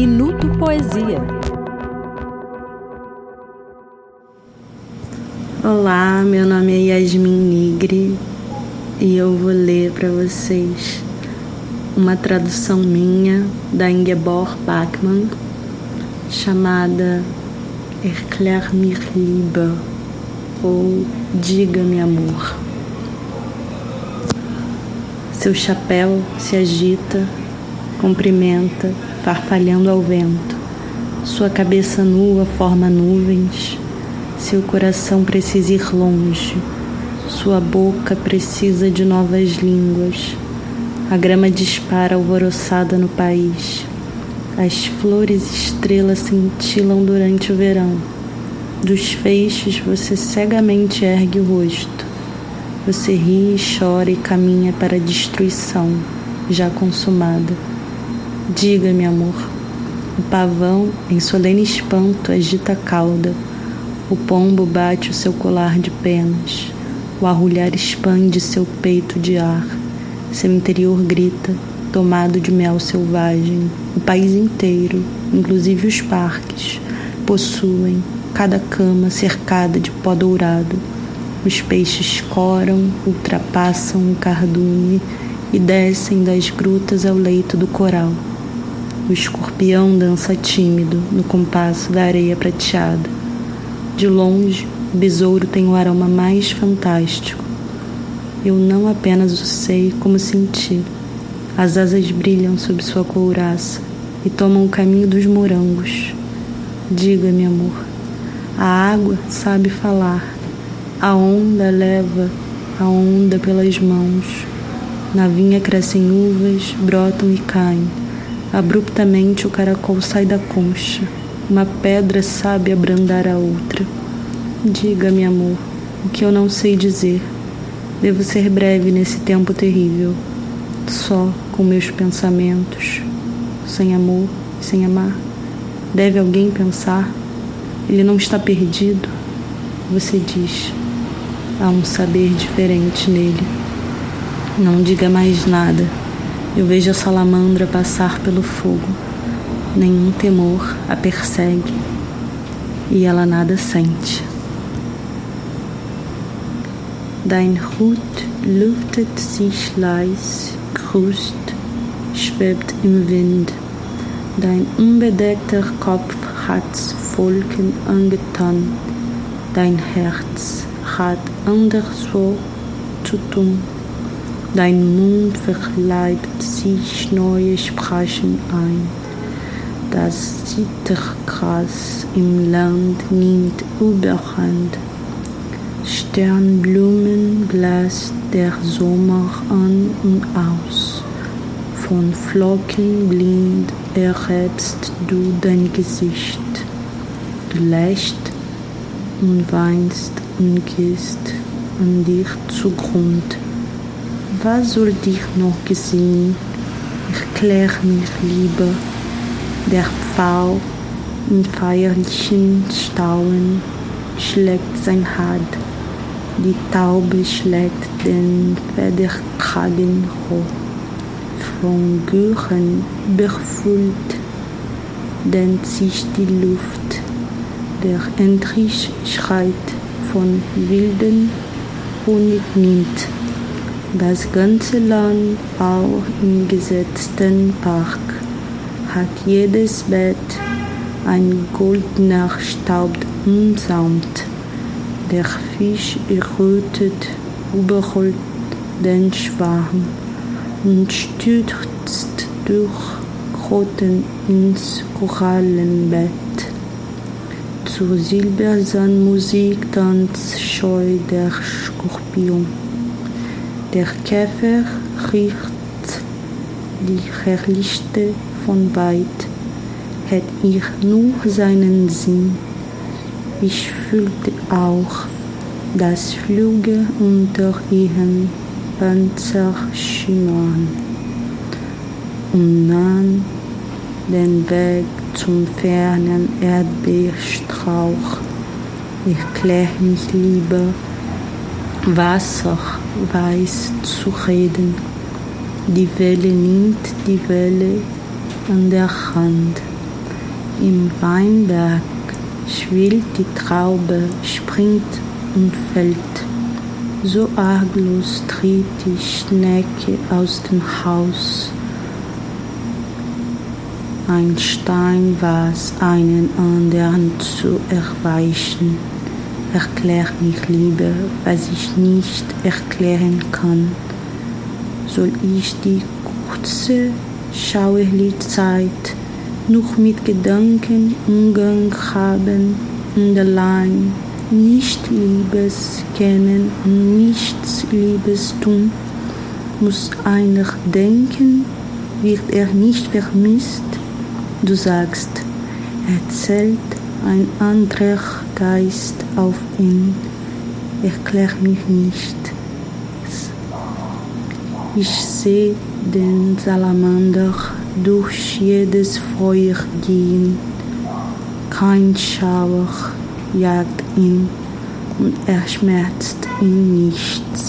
Minuto Poesia. Olá, meu nome é Yasmin Nigri e eu vou ler para vocês uma tradução minha da Ingeborg Bachmann chamada Erklär mich Liebe ou Diga-me Amor. Seu chapéu se agita, cumprimenta, farfalhando ao vento. Sua cabeça nua forma nuvens. Seu coração precisa ir longe. Sua boca precisa de novas línguas. A grama dispara alvoroçada no país. As flores estrelas cintilam durante o verão. Dos feixes você cegamente ergue o rosto. Você ri, chora e caminha para a destruição, já consumada. Diga-me, amor. O pavão, em solene espanto, agita a cauda. O pombo bate o seu colar de penas. O arrulhar expande seu peito de ar. Seu interior grita, tomado de mel selvagem. O país inteiro, inclusive os parques, possuem cada cama cercada de pó dourado. Os peixes coram, ultrapassam o cardume e descem das grutas ao leito do coral. O escorpião dança tímido no compasso da areia prateada. De longe, o besouro tem o aroma mais fantástico. Eu não apenas o sei como senti. As asas brilham sob sua couraça e tomam o caminho dos morangos. Diga-me, amor, a água sabe falar, a onda leva a onda pelas mãos. Na vinha crescem uvas, brotam e caem. Abruptamente o caracol sai da concha. Uma pedra sabe abrandar a outra. Diga-me, amor, o que eu não sei dizer. Devo ser breve nesse tempo terrível, só com meus pensamentos, sem amor, sem amar. Deve alguém pensar? Ele não está perdido. Você diz: há um saber diferente nele. Não diga mais nada. Eu vejo a salamandra passar pelo fogo. Nenhum temor a persegue e ela nada sente. Dein Hut lüftet sich leis, grüßt, schwebt im Wind. Dein unbedeckter Kopf hat's Volken angetan. Dein Herz hat anderswo zu tun. Dein Mund verleibt sich neue Sprachen ein. Das Zittergras im Land nimmt Überhand. Sternblumen bläst der Sommer an und aus. Von Flocken blind erhebst du dein Gesicht. Du lächst und weinst und gehst an dich zugrund. Was soll dich noch gesehen? Erklär mich lieber. Der Pfau in feierlichen Stauen schlägt sein Hart. Die Taube schlägt den Federkragen hoch. Von Gürren überfüllt dehnt sich die Luft der endlich schreit von wilden Honig nimmt. Das ganze Land, auch im gesetzten Park, hat jedes Bett ein goldener Staub umsamt. Der Fisch errötet, überholt den Schwarm und stürzt durch Grotten ins Korallenbett zur Silbersandmusik tanzt scheu der Skorpion. Der Käfer riecht die herrlichste von weit, hätt ich nur seinen Sinn. Ich fühlte auch das Flüge unter ihren Panzer schimmern und nahm den Weg zum fernen Erdbeerstrauch. Ich klär mich lieber, Wasser weiß zu reden. Die Welle nimmt die Welle an der Hand. Im Weinberg schwillt die Traube, springt und fällt. So arglos tritt die Schnecke aus dem Haus. Ein Stein was einen anderen zu erweichen. Erklär mich lieber, was ich nicht erklären kann. Soll ich die kurze Schauerlichzeit noch mit Gedanken Umgang haben und allein nicht Liebes kennen und nichts Liebes tun, muss einer denken, wird er nicht vermisst. Du sagst, er zählt ein anderer Geist auf ihn, erklär mich nicht. Ich sehe den Salamander durch jedes Feuer gehen. Kein Schauer jagt ihn und er schmerzt ihn nichts.